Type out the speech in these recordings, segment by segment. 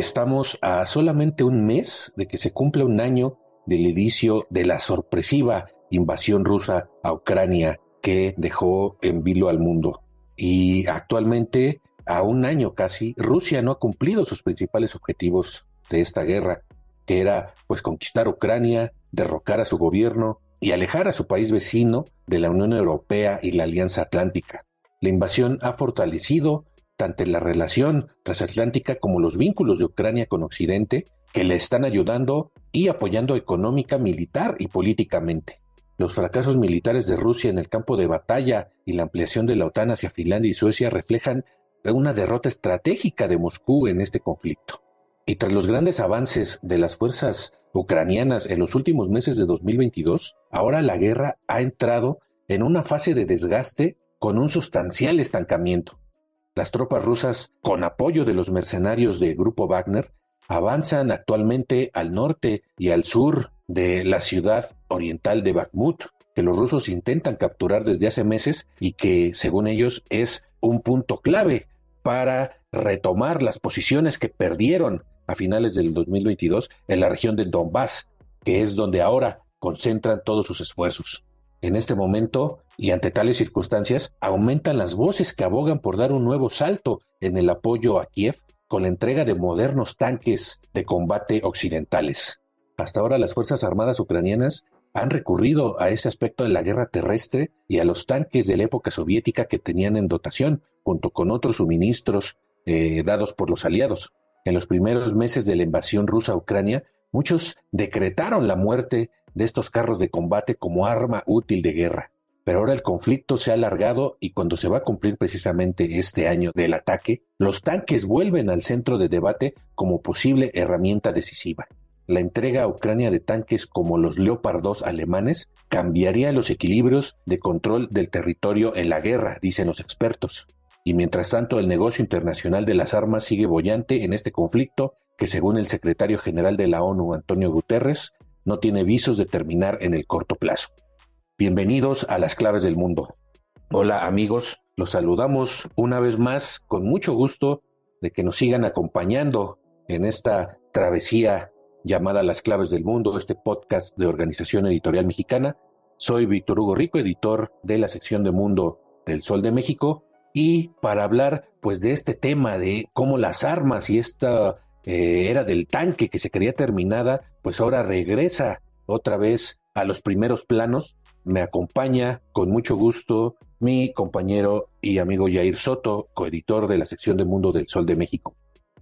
Estamos a solamente un mes de que se cumpla un año del inicio de la sorpresiva invasión rusa a Ucrania que dejó en vilo al mundo. Y actualmente, a un año casi, Rusia no ha cumplido sus principales objetivos de esta guerra, que era pues conquistar Ucrania, derrocar a su gobierno y alejar a su país vecino de la Unión Europea y la Alianza Atlántica. La invasión ha fortalecido tanto la relación transatlántica como los vínculos de Ucrania con Occidente, que le están ayudando y apoyando económica, militar y políticamente. Los fracasos militares de Rusia en el campo de batalla y la ampliación de la OTAN hacia Finlandia y Suecia reflejan una derrota estratégica de Moscú en este conflicto. Y tras los grandes avances de las fuerzas ucranianas en los últimos meses de 2022, ahora la guerra ha entrado en una fase de desgaste con un sustancial estancamiento. Las tropas rusas, con apoyo de los mercenarios del Grupo Wagner, avanzan actualmente al norte y al sur de la ciudad oriental de Bakhmut, que los rusos intentan capturar desde hace meses y que, según ellos, es un punto clave para retomar las posiciones que perdieron a finales del 2022 en la región del Donbass, que es donde ahora concentran todos sus esfuerzos. En este momento y ante tales circunstancias, aumentan las voces que abogan por dar un nuevo salto en el apoyo a Kiev con la entrega de modernos tanques de combate occidentales. Hasta ahora las Fuerzas Armadas ucranianas han recurrido a ese aspecto de la guerra terrestre y a los tanques de la época soviética que tenían en dotación, junto con otros suministros eh, dados por los aliados. En los primeros meses de la invasión rusa a Ucrania, muchos decretaron la muerte de estos carros de combate como arma útil de guerra. Pero ahora el conflicto se ha alargado y cuando se va a cumplir precisamente este año del ataque, los tanques vuelven al centro de debate como posible herramienta decisiva. La entrega a Ucrania de tanques como los Leopard 2 alemanes cambiaría los equilibrios de control del territorio en la guerra, dicen los expertos. Y mientras tanto, el negocio internacional de las armas sigue bollante en este conflicto que, según el secretario general de la ONU, Antonio Guterres, no tiene visos de terminar en el corto plazo. Bienvenidos a las claves del mundo. Hola amigos, los saludamos una vez más con mucho gusto de que nos sigan acompañando en esta travesía llamada Las claves del mundo, este podcast de Organización Editorial Mexicana. Soy Víctor Hugo Rico, editor de la sección de Mundo del Sol de México y para hablar pues de este tema de cómo las armas y esta eh, era del tanque que se quería terminada, pues ahora regresa otra vez a los primeros planos. Me acompaña con mucho gusto mi compañero y amigo Yair Soto, coeditor de la sección de Mundo del Sol de México.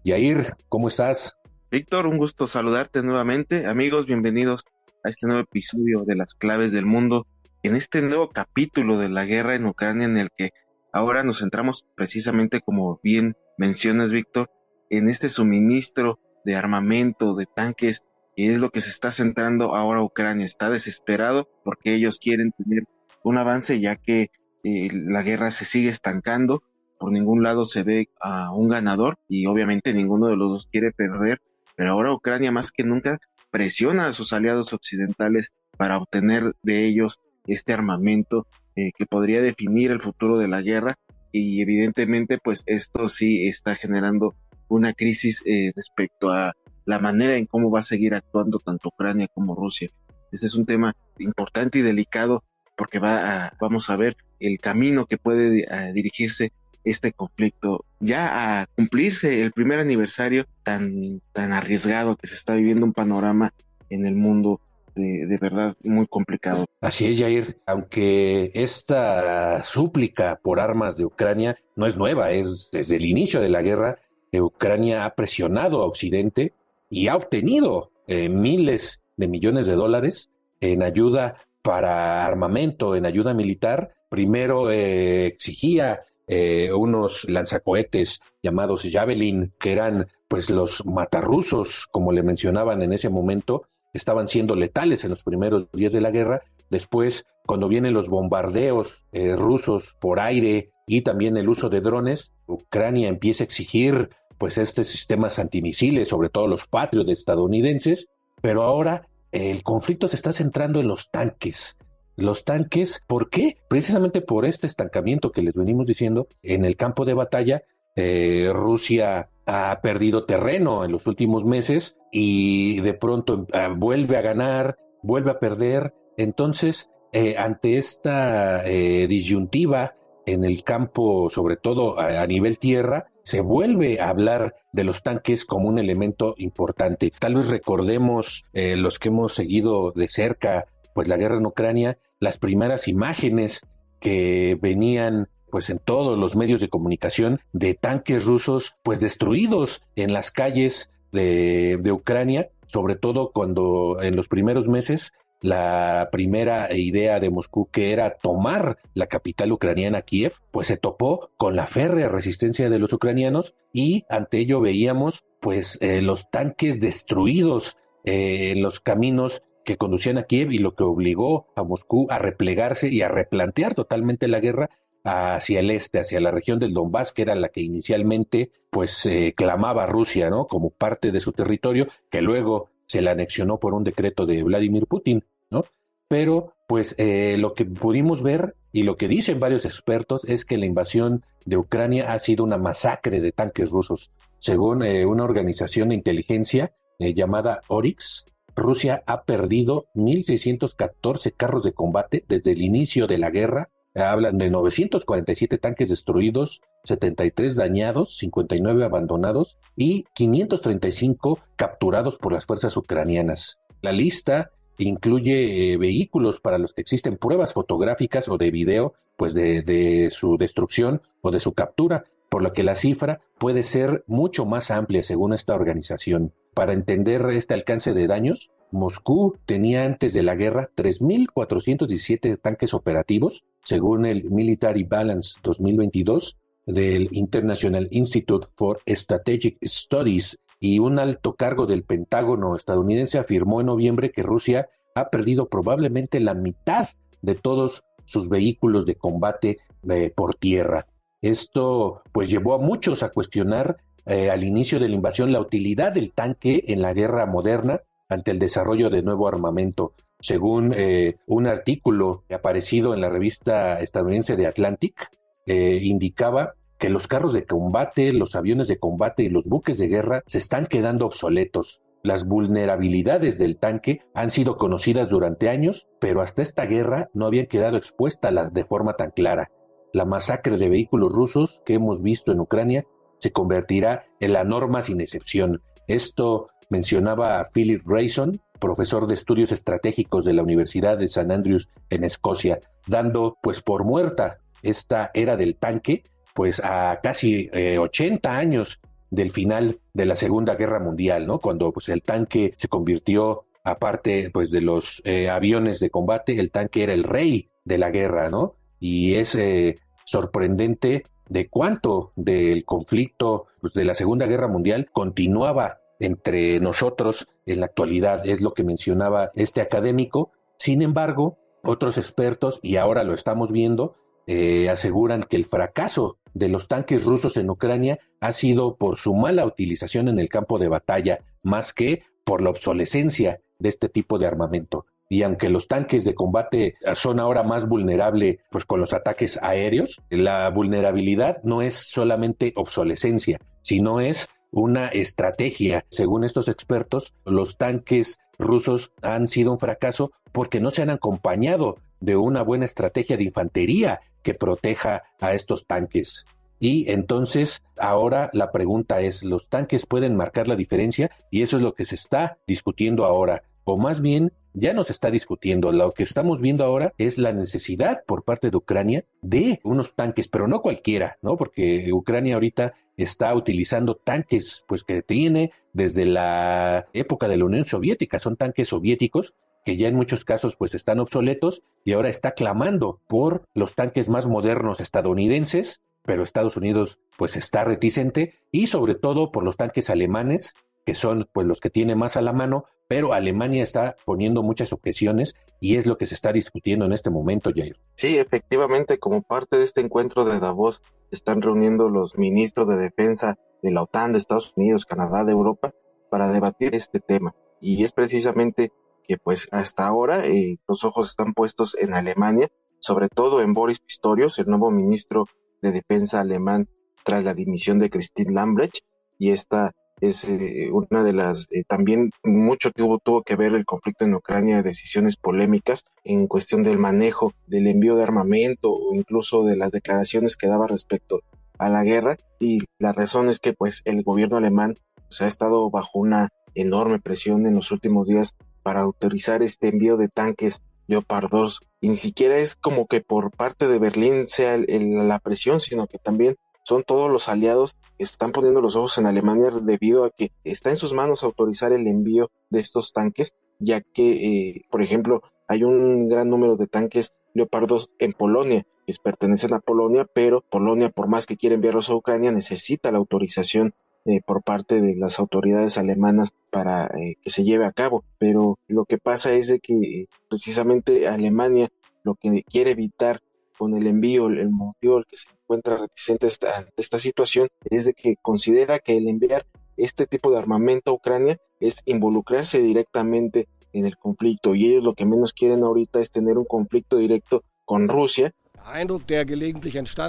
Yair, ¿cómo estás? Víctor, un gusto saludarte nuevamente. Amigos, bienvenidos a este nuevo episodio de Las Claves del Mundo, en este nuevo capítulo de la guerra en Ucrania en el que ahora nos centramos precisamente, como bien mencionas, Víctor, en este suministro de armamento, de tanques, y es lo que se está centrando ahora Ucrania. Está desesperado porque ellos quieren tener un avance ya que eh, la guerra se sigue estancando, por ningún lado se ve a un ganador y obviamente ninguno de los dos quiere perder, pero ahora Ucrania más que nunca presiona a sus aliados occidentales para obtener de ellos este armamento eh, que podría definir el futuro de la guerra. Y evidentemente pues esto sí está generando una crisis eh, respecto a la manera en cómo va a seguir actuando tanto Ucrania como Rusia. Ese es un tema importante y delicado porque va a, vamos a ver el camino que puede eh, dirigirse este conflicto. Ya a cumplirse el primer aniversario tan, tan arriesgado que se está viviendo un panorama en el mundo de, de, verdad muy complicado. Así es, Jair. Aunque esta súplica por armas de Ucrania no es nueva, es desde el inicio de la guerra, Ucrania ha presionado a Occidente y ha obtenido eh, miles de millones de dólares en ayuda para armamento, en ayuda militar. Primero eh, exigía eh, unos lanzacohetes llamados Javelin, que eran pues los matarrusos, como le mencionaban en ese momento, estaban siendo letales en los primeros días de la guerra. Después, cuando vienen los bombardeos rusos por aire y también el uso de drones, Ucrania empieza a exigir pues estos sistemas antimisiles, sobre todo los patrios estadounidenses, pero ahora el conflicto se está centrando en los tanques. Los tanques, ¿por qué? Precisamente por este estancamiento que les venimos diciendo en el campo de batalla. Eh, Rusia ha perdido terreno en los últimos meses y de pronto eh, vuelve a ganar, vuelve a perder. Entonces, eh, ante esta disyuntiva en el campo, sobre todo a nivel tierra, se vuelve a hablar de los tanques como un elemento importante. Tal vez recordemos eh, los que hemos seguido de cerca pues la guerra en Ucrania, las primeras imágenes que venían pues en todos los medios de comunicación de tanques rusos pues destruidos en las calles de, de Ucrania, sobre todo cuando en los primeros meses la primera idea de Moscú, que era tomar la capital ucraniana, Kiev, pues se topó con la férrea resistencia de los ucranianos y ante ello veíamos pues eh, los tanques destruidos eh, en los caminos que conducían a Kiev y lo que obligó a Moscú a replegarse y a replantear totalmente la guerra hacia el este, hacia la región del Donbass, que era la que inicialmente pues eh, clamaba Rusia, ¿no? Como parte de su territorio, que luego se la anexionó por un decreto de Vladimir Putin, ¿no? Pero pues eh, lo que pudimos ver y lo que dicen varios expertos es que la invasión de Ucrania ha sido una masacre de tanques rusos. Según eh, una organización de inteligencia eh, llamada Oryx, Rusia ha perdido 1.614 carros de combate desde el inicio de la guerra hablan de 947 tanques destruidos, 73 dañados, 59 abandonados y 535 capturados por las fuerzas ucranianas. La lista incluye eh, vehículos para los que existen pruebas fotográficas o de video, pues de, su destrucción o de su captura, por lo que la cifra puede ser mucho más amplia según esta organización. Para entender este alcance de daños, Moscú tenía antes de la guerra 3.417 tanques operativos, según el Military Balance 2022 del International Institute for Strategic Studies y un alto cargo del Pentágono estadounidense afirmó en noviembre que Rusia ha perdido probablemente la mitad de todos sus vehículos de combate eh, por tierra. Esto pues llevó a muchos a cuestionar eh, al inicio de la invasión la utilidad del tanque en la guerra moderna ante el desarrollo de nuevo armamento. Según eh, un artículo aparecido en la revista estadounidense de Atlantic, eh, indicaba que los carros de combate, los aviones de combate y los buques de guerra se están quedando obsoletos. Las vulnerabilidades del tanque han sido conocidas durante años, pero hasta esta guerra no habían quedado expuestas de forma tan clara. La masacre de vehículos rusos que hemos visto en Ucrania se convertirá en la norma sin excepción. Esto mencionaba a Philip Rayson, profesor de estudios estratégicos de la Universidad de St. Andrews en Escocia, dando pues por muerta esta era del tanque, pues a casi 80 eh, años del final de la Segunda Guerra Mundial, ¿no? Cuando pues el tanque se convirtió aparte pues de los eh, aviones de combate, el tanque era el rey de la guerra, ¿no? Y es eh, sorprendente de cuánto del conflicto pues, de la Segunda Guerra Mundial continuaba entre nosotros en la actualidad, es lo que mencionaba este académico. Sin embargo, otros expertos, y ahora lo estamos viendo, eh, aseguran que el fracaso de los tanques rusos en Ucrania ha sido por su mala utilización en el campo de batalla, más que por la obsolescencia de este tipo de armamento. Y aunque los tanques de combate son ahora más vulnerables pues, con los ataques aéreos, la vulnerabilidad no es solamente obsolescencia, sino es una estrategia. Según estos expertos, los tanques rusos han sido un fracaso porque no se han acompañado de una buena estrategia de infantería que proteja a estos tanques. Y entonces ahora la pregunta es, ¿los tanques pueden marcar la diferencia? Y eso es lo que se está discutiendo ahora. O más bien, ya no se está discutiendo. Lo que estamos viendo ahora es la necesidad por parte de Ucrania de unos tanques, pero no cualquiera, ¿no? Porque Ucrania ahorita está utilizando tanques, pues que tiene desde la época de la Unión Soviética. Son tanques soviéticos que ya en muchos casos pues están obsoletos y ahora está clamando por los tanques más modernos estadounidenses pero Estados Unidos pues está reticente y sobre todo por los tanques alemanes que son pues los que tiene más a la mano, pero Alemania está poniendo muchas objeciones y es lo que se está discutiendo en este momento, Jair. Sí, efectivamente, como parte de este encuentro de Davos, están reuniendo los ministros de defensa de la OTAN, de Estados Unidos, Canadá, de Europa, para debatir este tema. Y es precisamente que pues hasta ahora eh, los ojos están puestos en Alemania, sobre todo en Boris Pistorius, el nuevo ministro de defensa alemán tras la dimisión de Christine Lambrecht y esta es eh, una de las eh, también mucho tuvo, tuvo que ver el conflicto en Ucrania, decisiones polémicas en cuestión del manejo del envío de armamento o incluso de las declaraciones que daba respecto a la guerra. Y la razón es que pues el gobierno alemán pues, ha estado bajo una enorme presión en los últimos días para autorizar este envío de tanques Leopard 2 y ni siquiera es como que por parte de Berlín sea la presión, sino que también son todos los aliados están poniendo los ojos en Alemania debido a que está en sus manos autorizar el envío de estos tanques, ya que, eh, por ejemplo, hay un gran número de tanques Leopard 2 en Polonia, que pertenecen a Polonia, pero Polonia, por más que quiera enviarlos a Ucrania, necesita la autorización eh, por parte de las autoridades alemanas para eh, que se lleve a cabo. Pero lo que pasa es de que precisamente Alemania lo que quiere evitar con el envío, el motivo al que se encuentra reticente esta, esta situación es de que considera que el enviar este tipo de armamento a Ucrania es involucrarse directamente en el conflicto y ellos lo que menos quieren ahorita es tener un conflicto directo con Rusia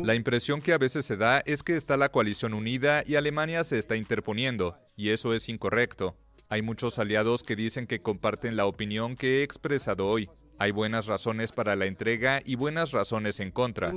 la impresión que a veces se da es que está la coalición unida y Alemania se está interponiendo, y eso es incorrecto. Hay muchos aliados que dicen que comparten la opinión que he expresado hoy. Hay buenas razones para la entrega y buenas razones en contra.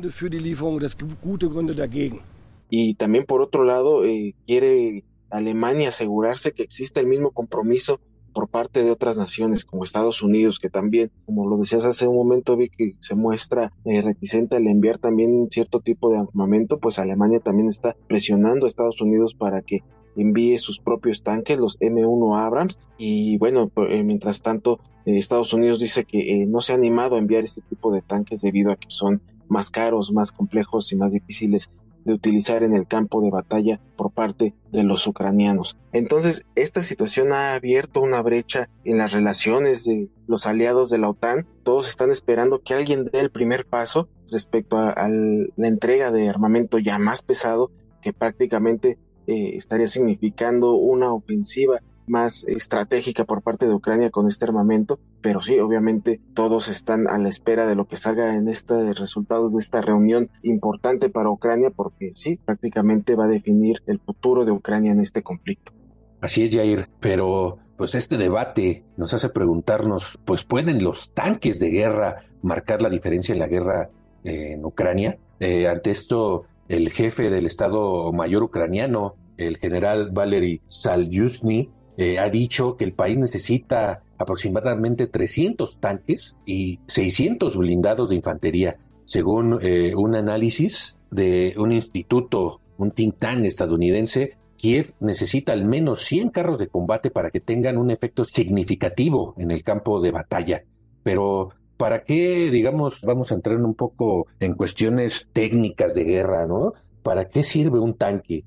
Y también por otro lado, eh, quiere Alemania asegurarse que exista el mismo compromiso por parte de otras naciones como Estados Unidos, que también, como lo decías hace un momento, vi que se muestra eh, reticente al enviar también cierto tipo de armamento, pues Alemania también está presionando a Estados Unidos para que envíe sus propios tanques, los M1 Abrams, y bueno, eh, mientras tanto, eh, Estados Unidos dice que no se ha animado a enviar este tipo de tanques debido a que son más caros, más complejos y más difíciles de utilizar en el campo de batalla por parte de los ucranianos. Entonces, esta situación ha abierto una brecha en las relaciones de los aliados de la OTAN. Todos están esperando que alguien dé el primer paso respecto a, la entrega de armamento ya más pesado que prácticamente eh, estaría significando una ofensiva más estratégica por parte de Ucrania con este armamento, pero sí, obviamente todos están a la espera de lo que salga en este resultado de esta reunión importante para Ucrania, porque sí, prácticamente va a definir el futuro de Ucrania en este conflicto. Así es, Jair, pero pues este debate nos hace preguntarnos, pues ¿pueden los tanques de guerra marcar la diferencia en la guerra eh, en Ucrania? Eh, ante esto, el jefe del Estado Mayor ucraniano, el general Valery Salyuzny, eh, ha dicho que el país necesita aproximadamente 300 tanques y 600 blindados de infantería, según eh, un análisis de un instituto, un think tank estadounidense. Kiev necesita al menos 100 carros de combate para que tengan un efecto significativo en el campo de batalla. Pero ¿para qué, digamos, vamos a entrar un poco en cuestiones técnicas de guerra, ¿no? ¿Para qué sirve un tanque?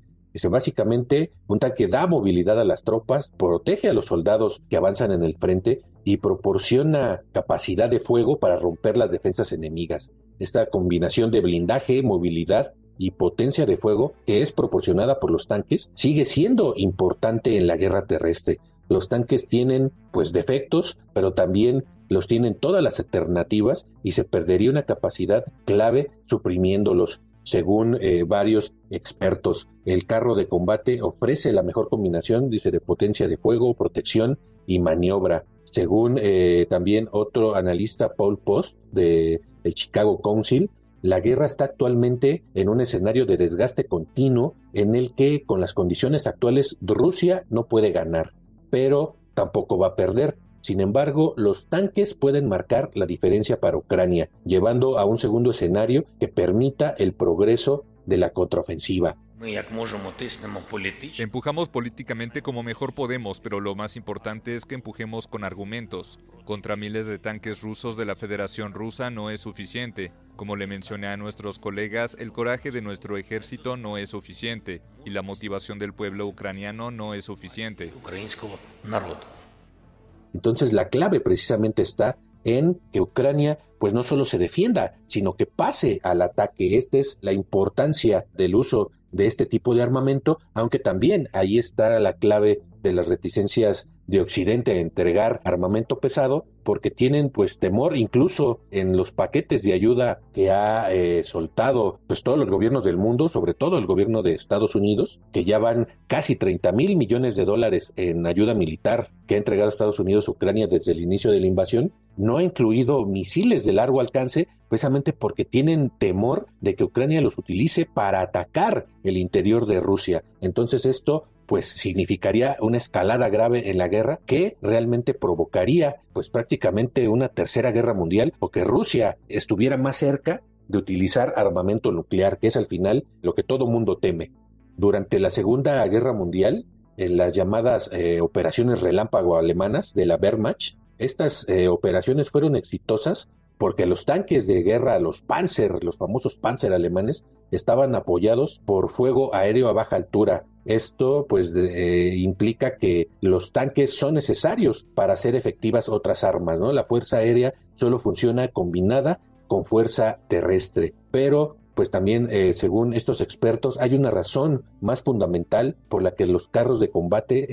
básicamente, un tanque da movilidad a las tropas, protege a los soldados que avanzan en el frente y proporciona capacidad de fuego para romper las defensas enemigas. Esta combinación de blindaje, movilidad y potencia de fuego que es proporcionada por los tanques sigue siendo importante en la guerra terrestre. Los tanques tienen pues defectos, pero también los tienen todas las alternativas y se perdería una capacidad clave suprimiéndolos según eh, varios expertos. El carro de combate ofrece la mejor combinación, dice, de potencia de fuego, protección y maniobra. Según eh, también otro analista, Paul Post, de Chicago Council, la guerra está actualmente en un escenario de desgaste continuo en el que con las condiciones actuales Rusia no puede ganar, pero tampoco va a perder. Sin embargo, los tanques pueden marcar la diferencia para Ucrania, llevando a un segundo escenario que permita el progreso de la contraofensiva. Empujamos políticamente como mejor podemos, pero lo más importante es que empujemos con argumentos. Contra miles de tanques rusos de la Federación Rusa no es suficiente. Como le mencioné a nuestros colegas, el coraje de nuestro ejército no es suficiente y la motivación del pueblo ucraniano no es suficiente. Entonces la clave precisamente está en que Ucrania pues no solo se defienda, sino que pase al ataque. Esta es la importancia del uso de este tipo de armamento, aunque también ahí está la clave de las reticencias de Occidente a entregar armamento pesado porque tienen pues temor incluso en los paquetes de ayuda que ha eh, soltado pues todos los gobiernos del mundo, sobre todo el gobierno de Estados Unidos, que ya van casi 30 mil millones de dólares en ayuda militar que ha entregado Estados Unidos a Ucrania desde el inicio de la invasión, no ha incluido misiles de largo alcance precisamente porque tienen temor de que Ucrania los utilice para atacar el interior de Rusia. Entonces esto pues significaría una escalada grave en la guerra que realmente provocaría pues prácticamente una tercera guerra mundial o que Rusia estuviera más cerca de utilizar armamento nuclear, que es al final lo que todo mundo teme. Durante la Segunda Guerra Mundial, en las llamadas eh, operaciones relámpago alemanas de la Wehrmacht, estas eh, operaciones fueron exitosas porque los tanques de guerra, los Panzer, los famosos Panzer alemanes, estaban apoyados por fuego aéreo a baja altura. Esto pues eh, implica que los tanques son necesarios para hacer efectivas otras armas, ¿no? La fuerza aérea solo funciona combinada con fuerza terrestre, pero pues también, eh, según estos expertos, hay una razón más fundamental por la que los carros de combate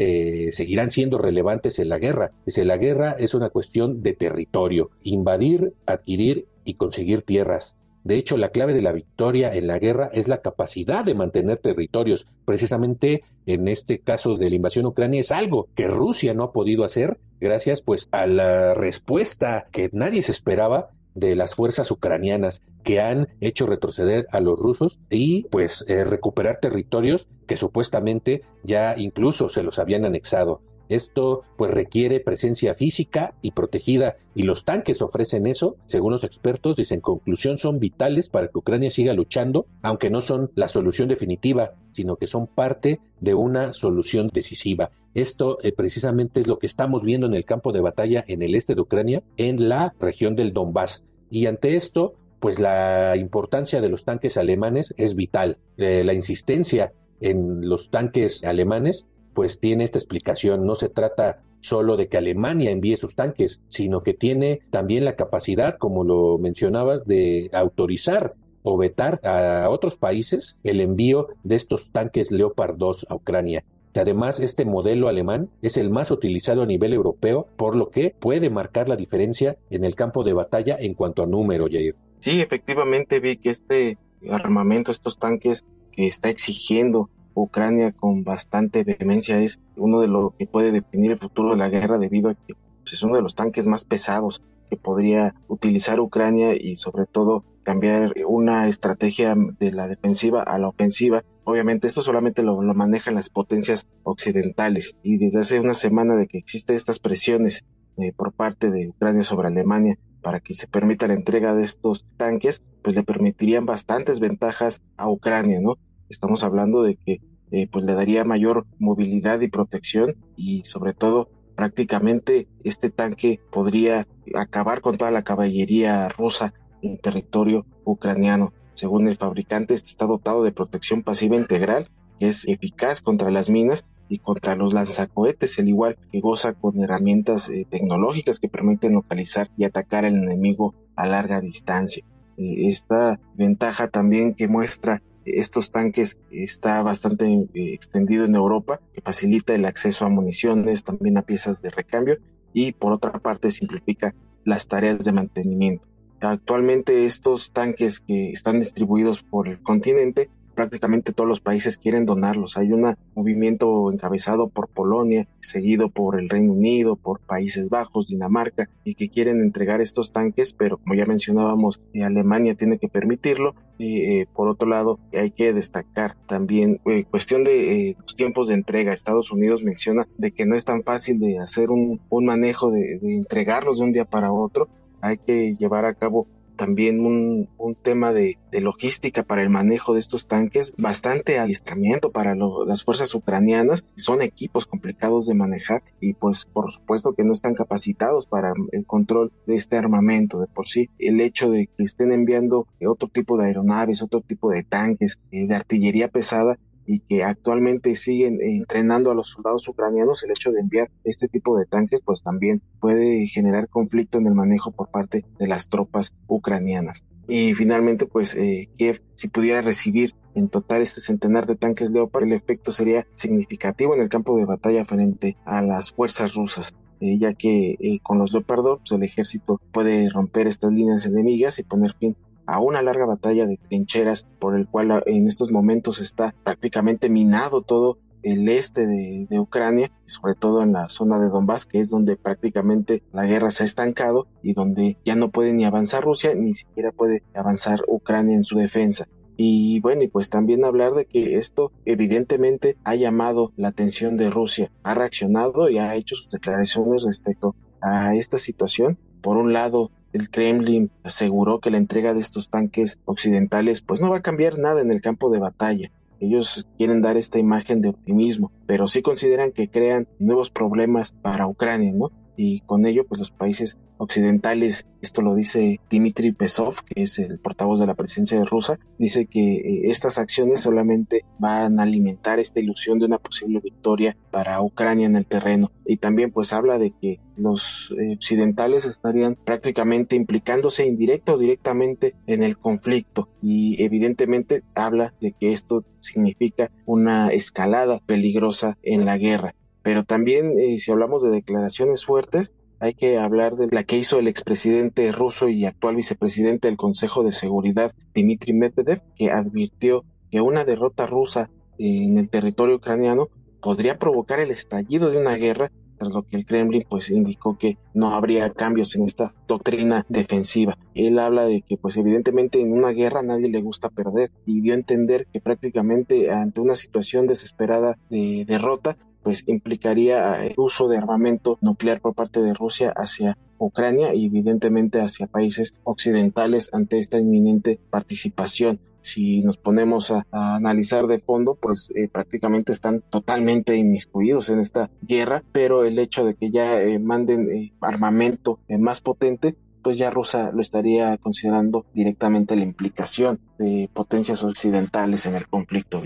eh, seguirán siendo relevantes en la guerra. Dice, la guerra es una cuestión de territorio, invadir, adquirir y conseguir tierras. De hecho, la clave de la victoria en la guerra es la capacidad de mantener territorios. Precisamente en este caso de la invasión ucrania es algo que Rusia no ha podido hacer gracias pues a la respuesta que nadie se esperaba de las fuerzas ucranianas que han hecho retroceder a los rusos y pues eh, recuperar territorios que supuestamente ya incluso se los habían anexado. Esto pues requiere presencia física y protegida y los tanques ofrecen eso, según los expertos, dicen en conclusión son vitales para que Ucrania siga luchando, aunque no son la solución definitiva, sino que son parte de una solución decisiva. Esto eh, precisamente es lo que estamos viendo en el campo de batalla en el este de Ucrania, en la región del Donbass. Y ante esto, pues la importancia de los tanques alemanes es vital. Eh, la insistencia en los tanques alemanes pues tiene esta explicación. No se trata solo de que Alemania envíe sus tanques, sino que tiene también la capacidad, como lo mencionabas, de autorizar o vetar a otros países el envío de estos tanques Leopard 2 a Ucrania. Además, este modelo alemán es el más utilizado a nivel europeo, por lo que puede marcar la diferencia en el campo de batalla en cuanto a número, Jair. Sí, efectivamente vi que este armamento, estos tanques que está exigiendo Ucrania con bastante vehemencia es uno de lo que puede definir el futuro de la guerra debido a que pues, es uno de los tanques más pesados que podría utilizar Ucrania y sobre todo cambiar una estrategia de la defensiva a la ofensiva. Obviamente esto solamente lo, manejan las potencias occidentales y desde hace una semana de que existen estas presiones eh, por parte de Ucrania sobre Alemania para que se permita la entrega de estos tanques, pues le permitirían bastantes ventajas a Ucrania, ¿no? Estamos hablando de que eh, pues le daría mayor movilidad y protección y sobre todo prácticamente este tanque podría acabar con toda la caballería rusa en territorio ucraniano. Según el fabricante, este está dotado de protección pasiva integral, que es eficaz contra las minas y contra los lanzacohetes, al igual que goza con herramientas eh, tecnológicas que permiten localizar y atacar al enemigo a larga distancia. Eh, esta ventaja también que muestra estos tanques está bastante eh, extendido en Europa, que facilita el acceso a municiones, también a piezas de recambio y por otra parte simplifica las tareas de mantenimiento. Actualmente estos tanques que están distribuidos por el continente prácticamente todos los países quieren donarlos. Hay un movimiento encabezado por Polonia, seguido por el Reino Unido, por Países Bajos, Dinamarca, y que quieren entregar estos tanques, pero como ya mencionábamos, eh, Alemania tiene que permitirlo. Y eh, por otro lado, hay que destacar también eh, cuestión de los tiempos de entrega. Estados Unidos menciona de que no es tan fácil de hacer un, manejo de, de entregarlos de un día para otro. Hay que llevar a cabo también un, tema de, logística para el manejo de estos tanques, bastante adiestramiento para las fuerzas ucranianas. Son equipos complicados de manejar y pues por supuesto que no están capacitados para el control de este armamento. De por sí, el hecho de que estén enviando otro tipo de aeronaves, otro tipo de tanques, eh, de artillería pesada, y que actualmente siguen entrenando a los soldados ucranianos, el hecho de enviar este tipo de tanques pues también puede generar conflicto en el manejo por parte de las tropas ucranianas. Y finalmente pues eh, Kiev si pudiera recibir en total este centenar de tanques Leopard, el efecto sería significativo en el campo de batalla frente a las fuerzas rusas. Eh, ya que eh, con los Leopard pues, el ejército puede romper estas líneas enemigas y poner fin a una larga batalla de trincheras por el cual ah, en estos momentos está prácticamente minado todo el este de, Ucrania, sobre todo en la zona de Donbass, que es donde prácticamente la guerra se ha estancado y donde ya no puede ni avanzar Rusia, ni siquiera puede avanzar Ucrania en su defensa. Y bueno, y pues también hablar de que esto evidentemente ha llamado la atención de Rusia, ha reaccionado y ha hecho sus declaraciones respecto a esta situación. Por un lado, el Kremlin aseguró que la entrega de estos tanques occidentales pues no va a cambiar nada en el campo de batalla. Ellos quieren dar esta imagen de optimismo, pero sí consideran que crean nuevos problemas para Ucrania, ¿no? Y con ello, pues los países occidentales, esto lo dice Dmitry Pesov, que es el portavoz de la presidencia de Rusia, dice que eh, estas acciones solamente van a alimentar esta ilusión de una posible victoria para Ucrania en el terreno. Y también pues habla de que los eh, occidentales estarían prácticamente implicándose indirecto o directamente en el conflicto y evidentemente habla de que esto significa una escalada peligrosa en la guerra. Pero también eh, si hablamos de declaraciones fuertes, hay que hablar de la que hizo el expresidente ruso y actual vicepresidente del Consejo de Seguridad, Dmitry Medvedev, que advirtió que una derrota rusa en el territorio ucraniano podría provocar el estallido de una guerra, tras lo que el Kremlin pues indicó que no habría cambios en esta doctrina defensiva. Él habla de que pues evidentemente en una guerra a nadie le gusta perder y dio a entender que prácticamente ante una situación desesperada de derrota pues implicaría el eh, uso de armamento nuclear por parte de Rusia hacia Ucrania y evidentemente hacia países occidentales ante esta inminente participación. Si nos ponemos a, analizar de fondo, pues eh, prácticamente están totalmente inmiscuidos en esta guerra, pero el hecho de que ya eh, manden armamento más potente, pues ya Rusia lo estaría considerando directamente la implicación de potencias occidentales en el conflicto.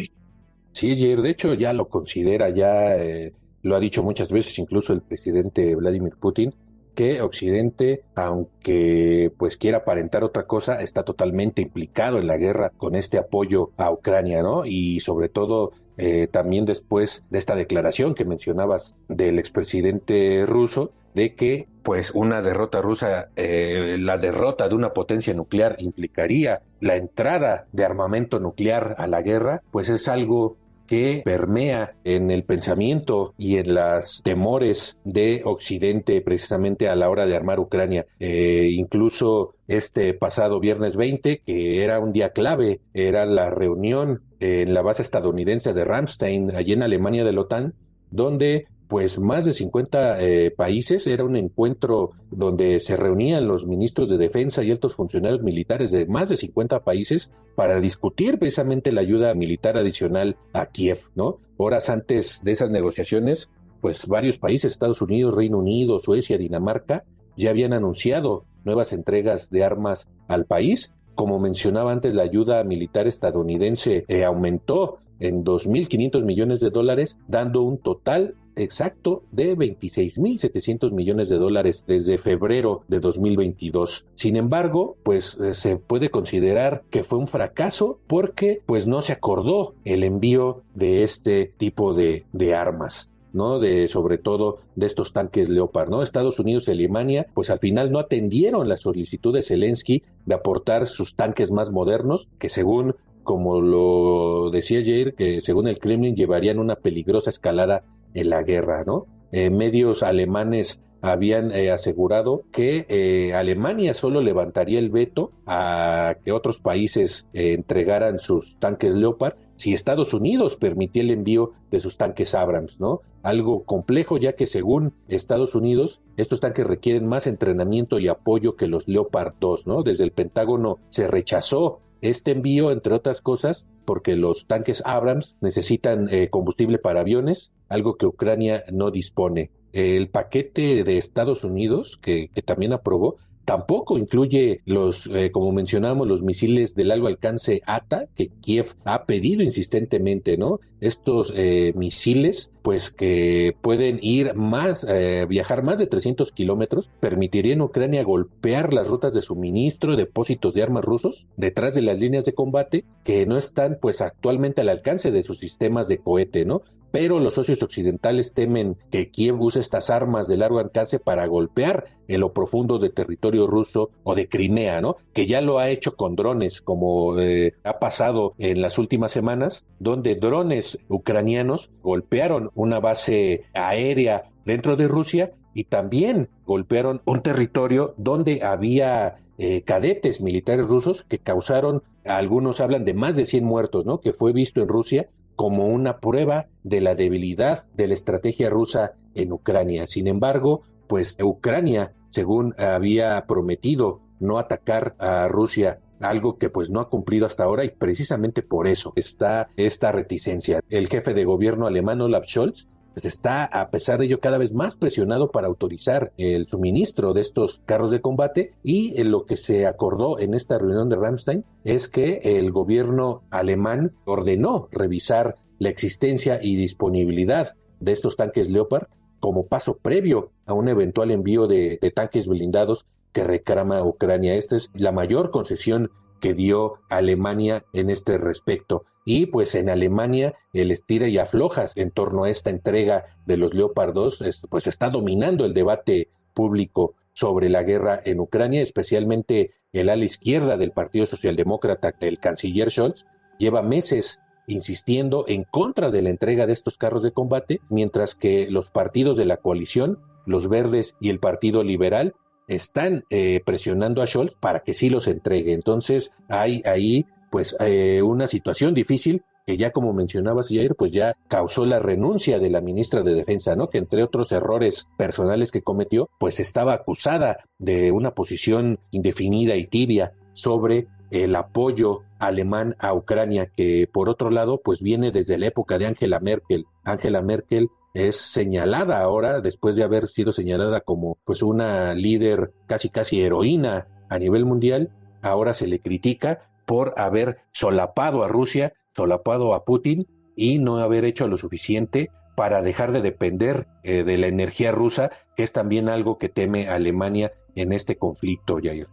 Sí, de hecho ya lo considera, ya eh, lo ha dicho muchas veces, incluso el presidente Vladimir Putin, que Occidente, aunque pues quiera aparentar otra cosa, está totalmente implicado en la guerra con este apoyo a Ucrania, ¿no? Y sobre todo eh, también después de esta declaración que mencionabas del expresidente ruso, de que pues una derrota rusa, eh, la derrota de una potencia nuclear implicaría la entrada de armamento nuclear a la guerra, pues es algo que permea en el pensamiento y en las temores de Occidente precisamente a la hora de armar Ucrania. Eh, incluso este pasado viernes 20, que era un día clave, era la reunión en la base estadounidense de Ramstein, allí en Alemania de la OTAN, donde pues más de 50 eh, países. Era un encuentro donde se reunían los ministros de defensa y altos funcionarios militares de más de 50 países para discutir precisamente la ayuda militar adicional a Kiev, ¿no? Horas antes de esas negociaciones, pues varios países, Estados Unidos, Reino Unido, Suecia, Dinamarca, ya habían anunciado nuevas entregas de armas al país. Como mencionaba antes, la ayuda militar estadounidense eh, aumentó en 2.500 millones de dólares, dando un total exacto de 26.700 millones de dólares desde febrero de 2022. Sin embargo, pues eh, se puede considerar que fue un fracaso porque pues no se acordó el envío de este tipo de, de armas. ¿no? De sobre todo de estos tanques Leopard, ¿no? Estados Unidos y Alemania, pues al final no atendieron la solicitud de Zelensky de aportar sus tanques más modernos, que según como lo decía Jair, que según el Kremlin llevarían una peligrosa escalada en la guerra, ¿no? Eh, medios alemanes habían eh, asegurado que eh, Alemania solo levantaría el veto a que otros países entregaran sus tanques Leopard si Estados Unidos permitía el envío de sus tanques Abrams, ¿no? Algo complejo ya que según Estados Unidos estos tanques requieren más entrenamiento y apoyo que los Leopard 2, ¿no? Desde el Pentágono se rechazó este envío, entre otras cosas, porque los tanques Abrams necesitan eh, combustible para aviones, algo que Ucrania no dispone. El paquete de Estados Unidos, que, que también aprobó, Tampoco incluye los, eh, como mencionamos, los misiles de largo alcance ATA que Kiev ha pedido insistentemente, ¿no? Estos eh, misiles, pues que pueden ir más, eh, viajar más de 300 kilómetros, permitirían a Ucrania golpear las rutas de suministro depósitos de armas rusos detrás de las líneas de combate que no están, pues, actualmente al alcance de sus sistemas de cohete, ¿no? Pero los socios occidentales temen que Kiev use estas armas de largo alcance para golpear en lo profundo de territorio ruso o de Crimea, ¿no? Que ya lo ha hecho con drones, como eh, ha pasado en las últimas semanas, donde drones ucranianos golpearon una base aérea dentro de Rusia y también golpearon un territorio donde había eh, cadetes militares rusos que causaron, algunos hablan de más de 100 muertos, ¿no? Que fue visto en Rusia como una prueba de la debilidad de la estrategia rusa en Ucrania. Sin embargo, pues Ucrania, según había prometido no atacar a Rusia algo que pues no ha cumplido hasta ahora y precisamente por eso está esta reticencia. El jefe de gobierno alemán Olaf Scholz pues está a pesar de ello cada vez más presionado para autorizar el suministro de estos carros de combate y en lo que se acordó en esta reunión de Ramstein es que el gobierno alemán ordenó revisar la existencia y disponibilidad de estos tanques Leopard como paso previo a un eventual envío de, de tanques blindados que reclama Ucrania. Esta es la mayor concesión que dio Alemania en este respecto. Y pues en Alemania el estira y aflojas en torno a esta entrega de los Leopardos, pues está dominando el debate público sobre la guerra en Ucrania, especialmente el ala izquierda del Partido Socialdemócrata, el canciller Scholz, lleva meses insistiendo en contra de la entrega de estos carros de combate, mientras que los partidos de la coalición, los verdes y el Partido Liberal, están eh, presionando a Scholz para que sí los entregue. Entonces hay ahí pues eh, una situación difícil que ya como mencionabas ayer, pues ya causó la renuncia de la ministra de Defensa, ¿no? Que entre otros errores personales que cometió, pues estaba acusada de una posición indefinida y tibia sobre el apoyo alemán a Ucrania, que por otro lado, pues viene desde la época de Angela Merkel. Angela Merkel es señalada ahora, después de haber sido señalada como pues una líder casi casi heroína a nivel mundial, ahora se le critica por haber solapado a Rusia, solapado a Putin y no haber hecho lo suficiente para dejar de depender eh, de la energía rusa, que es también algo que teme Alemania en este conflicto, Jair.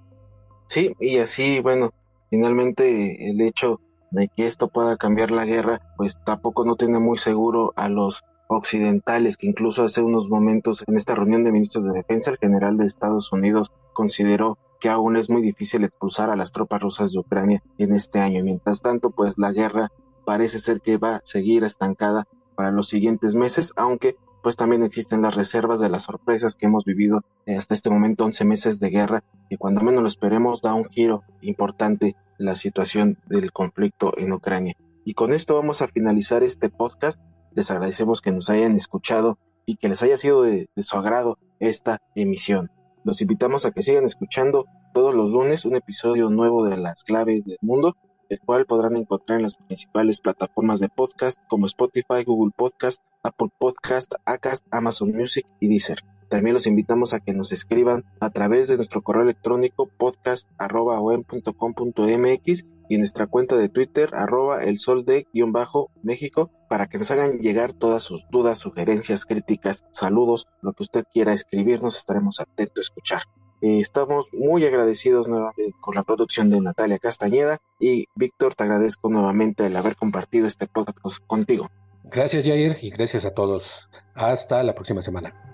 Sí, y así, bueno, finalmente el hecho de que esto pueda cambiar la guerra, pues tampoco no tiene muy seguro a los occidentales, que incluso hace unos momentos en esta reunión de ministros de defensa, el general de Estados Unidos consideró que aún es muy difícil expulsar a las tropas rusas de Ucrania en este año. Mientras tanto, pues la guerra parece ser que va a seguir estancada para los siguientes meses, aunque pues también existen las reservas de las sorpresas que hemos vivido hasta este momento, 11 meses de guerra, y cuando menos lo esperemos da un giro importante la situación del conflicto en Ucrania. Y con esto vamos a finalizar este podcast. Les agradecemos que nos hayan escuchado y que les haya sido de, su agrado esta emisión. Los invitamos a que sigan escuchando todos los lunes un episodio nuevo de Las Claves del Mundo, el cual podrán encontrar en las principales plataformas de podcast como Spotify, Google Podcast, Apple Podcast, Acast, Amazon Music y Deezer. También los invitamos a que nos escriban a través de nuestro correo electrónico podcast.com.mx y en nuestra cuenta de Twitter, arroba el sol de guion bajo México, para que nos hagan llegar todas sus dudas, sugerencias, críticas, saludos, lo que usted quiera escribirnos, estaremos atentos a escuchar. Eh, estamos muy agradecidos nuevamente con la producción de Natalia Castañeda y Víctor, te agradezco nuevamente el haber compartido este podcast contigo. Gracias Jair y gracias a todos. Hasta la próxima semana.